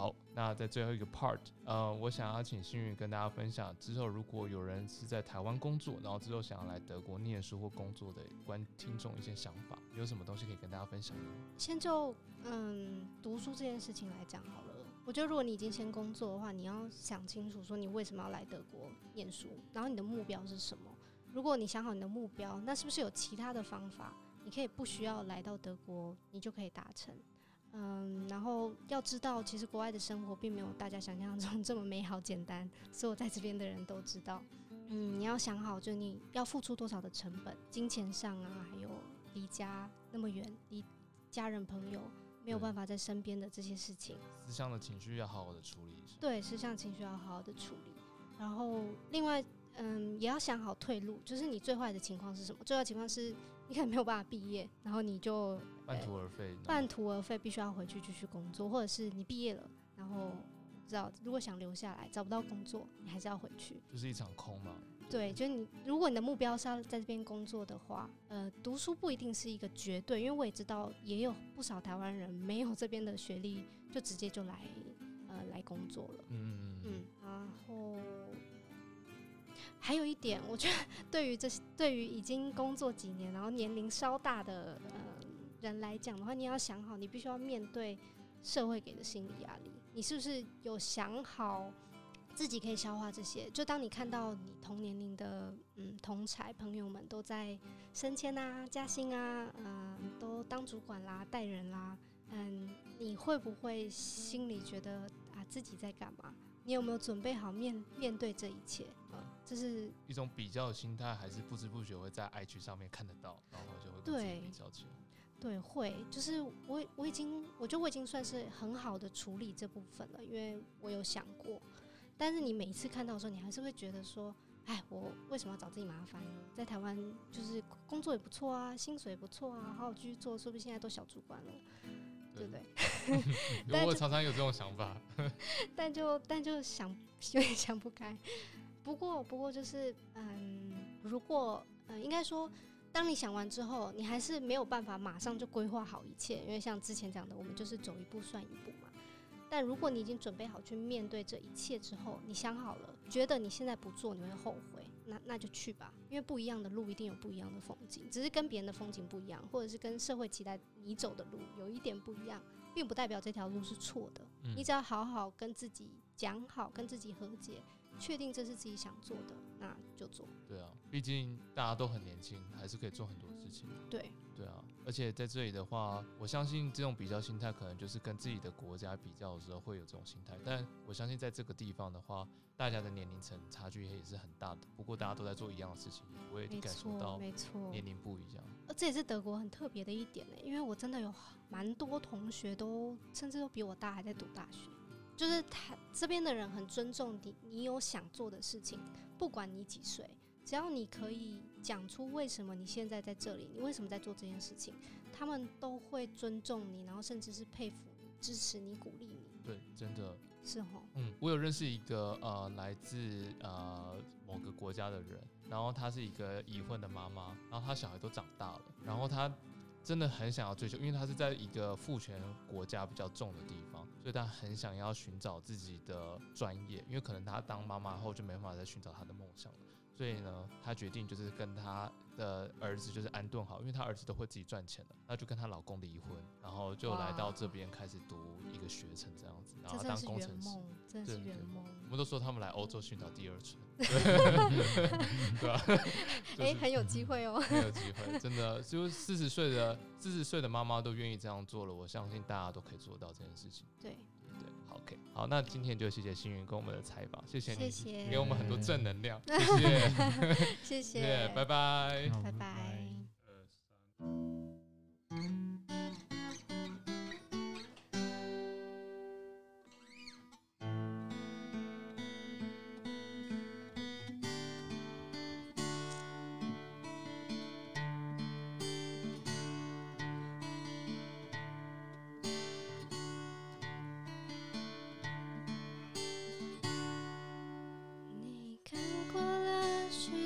好，那在最后一个 part，呃，我想要请幸运跟大家分享，之后如果有人是在台湾工作，然后之后想要来德国念书或工作的观听众一些想法，有什么东西可以跟大家分享呢？先就嗯读书这件事情来讲好了。我觉得如果你已经先工作的话，你要想清楚说你为什么要来德国念书，然后你的目标是什么。如果你想好你的目标，那是不是有其他的方法，你可以不需要来到德国，你就可以达成？嗯，然后要知道，其实国外的生活并没有大家想象中 这么美好简单。所有在这边的人都知道，嗯，你要想好，就你要付出多少的成本，金钱上啊，还有离家那么远，离家人朋友没有办法在身边的这些事情，思乡的情绪要好好的处理一下。对，思乡情绪要好好的处理。然后另外，嗯，也要想好退路，就是你最坏的情况是什么？最坏情况是你可能没有办法毕业，然后你就半途而废，半途而废，必须要回去继续工作，或者是你毕业了，然后不知道如果想留下来找不到工作，你还是要回去，就是一场空嘛。对，就是你，如果你的目标是要在这边工作的话，呃，读书不一定是一个绝对，因为我也知道也有不少台湾人没有这边的学历，就直接就来呃来工作了。嗯嗯嗯。然后还有一点，我觉得 对于这些对于已经工作几年，然后年龄稍大的呃人来讲的话，你要想好，你必须要面对社会给的心理压力，你是不是有想好？自己可以消化这些。就当你看到你同年龄的嗯同才朋友们都在升迁啊、加薪啊、嗯都当主管啦、带人啦，嗯，你会不会心里觉得啊自己在干嘛？你有没有准备好面面对这一切？嗯，这是一种比较的心态，还是不知不觉会在 IG 上面看得到，然后就会对比较起来。对，会就是我我已经我觉得我已经算是很好的处理这部分了，因为我有想过。但是你每一次看到的时候，你还是会觉得说：“哎，我为什么要找自己麻烦呢？在台湾就是工作也不错啊，薪水也不错啊，好好继续做，说不定现在都小主管了，对不对？” 我常常有这种想法，但就但就想 有点想不开。不过不过就是嗯，如果嗯，应该说，当你想完之后，你还是没有办法马上就规划好一切，因为像之前讲的，我们就是走一步算一步嘛。但如果你已经准备好去面对这一切之后，你想好了，觉得你现在不做你会后悔，那那就去吧，因为不一样的路一定有不一样的风景，只是跟别人的风景不一样，或者是跟社会期待你走的路有一点不一样，并不代表这条路是错的。你只要好好跟自己讲好，跟自己和解。确定这是自己想做的，那就做。对啊，毕竟大家都很年轻，还是可以做很多事情。对，对啊。而且在这里的话，我相信这种比较心态，可能就是跟自己的国家比较的时候会有这种心态。但我相信在这个地方的话，大家的年龄层差距也是很大的。不过大家都在做一样的事情，我也感受到，没错，年龄不一样。呃，这也是德国很特别的一点呢，因为我真的有蛮多同学都甚至都比我大，还在读大学。就是他这边的人很尊重你，你有想做的事情，不管你几岁，只要你可以讲出为什么你现在在这里，你为什么在做这件事情，他们都会尊重你，然后甚至是佩服你、支持你、鼓励你。对，真的是哦。嗯，我有认识一个呃来自呃某个国家的人，然后她是一个已婚的妈妈，然后她小孩都长大了，然后她。真的很想要追求，因为他是在一个父权国家比较重的地方，所以他很想要寻找自己的专业，因为可能他当妈妈后就没办法再寻找他的梦想了。所以呢，她决定就是跟她的儿子就是安顿好，因为她儿子都会自己赚钱了，那就跟她老公离婚，然后就来到这边开始读一个学程这样子，然后当工程师，真是圆梦。我们都说他们来欧洲寻找第二春，对 吧？哎，很有机会哦，很有机会，真的，就四十岁的四十岁的妈妈都愿意这样做了，我相信大家都可以做到这件事情。对。好，那今天就谢谢星云跟我们的采访，谢谢你，谢给我们很多正能量，谢谢，谢谢，拜拜，拜拜。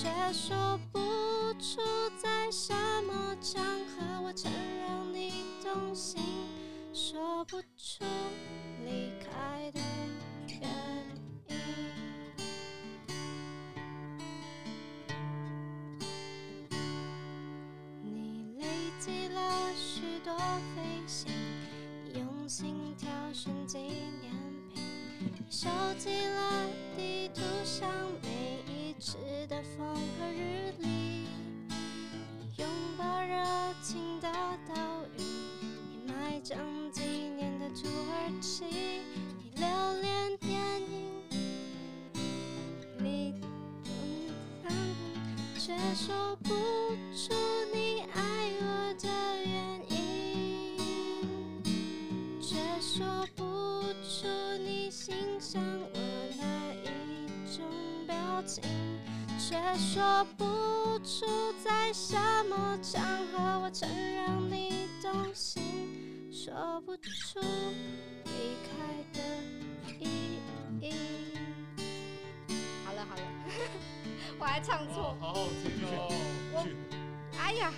却说不出在什么场合我曾让你动心，说不出离开的原因。你累积了许多飞行，用心挑选纪念品。你收集了地图上每一次的风和日丽，你拥抱热情的岛屿，你埋葬纪念的土耳其，你留恋电影里的却说不出情，却说不出在什么场合我曾让你动心，说不出离开的意义。好了好了，我还唱错。好好听哦。我哎呀，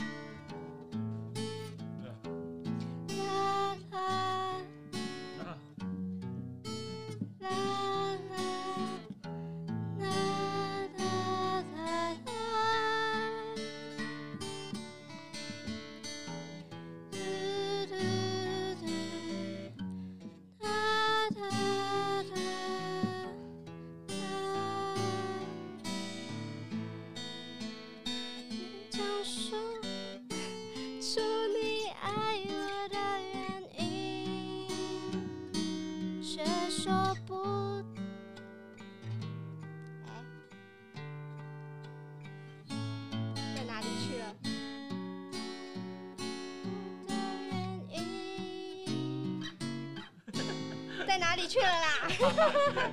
哪里去了啦？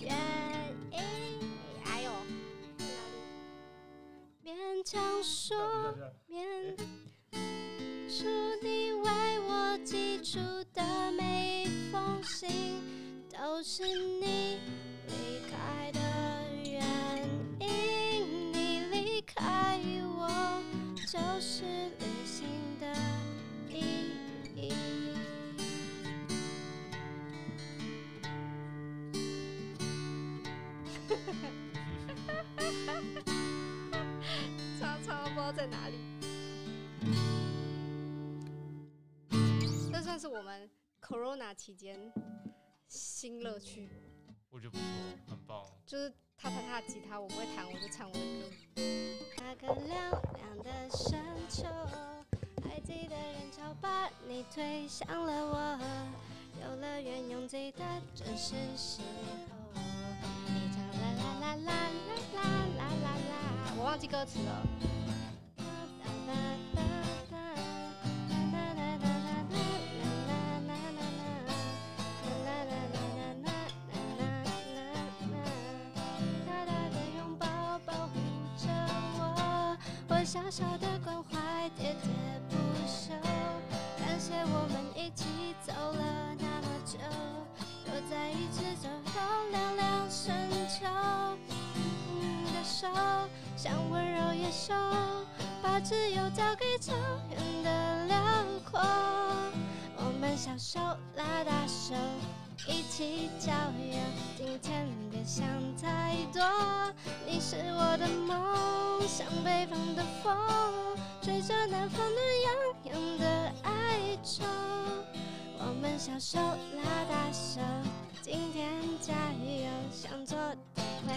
原因，哎呦？勉强说，勉祝你为我寄出的每一封信，都是你道在哪里。这算是我们 Corona 期间新乐趣，我觉得不错，很棒。就是他弹他的吉他，我不会弹，我就唱我的歌。那个亮亮的山丘，还记得人潮把你推向了我，游乐园拥挤的正是时候。你唱啦啦啦啦啦啦啦啦啦，我忘记歌词了。小小的关怀喋喋不休。感谢我们一起走了那么久，又在一次走到凉凉深秋。你的手像温柔野兽，把自由交给草原的辽阔。我们小手拉大手，一起郊游。今天别想太多，你是我的梦，像北方的风，吹着南方暖洋洋的哀愁。我们小手拉大手，今天加油，想做的会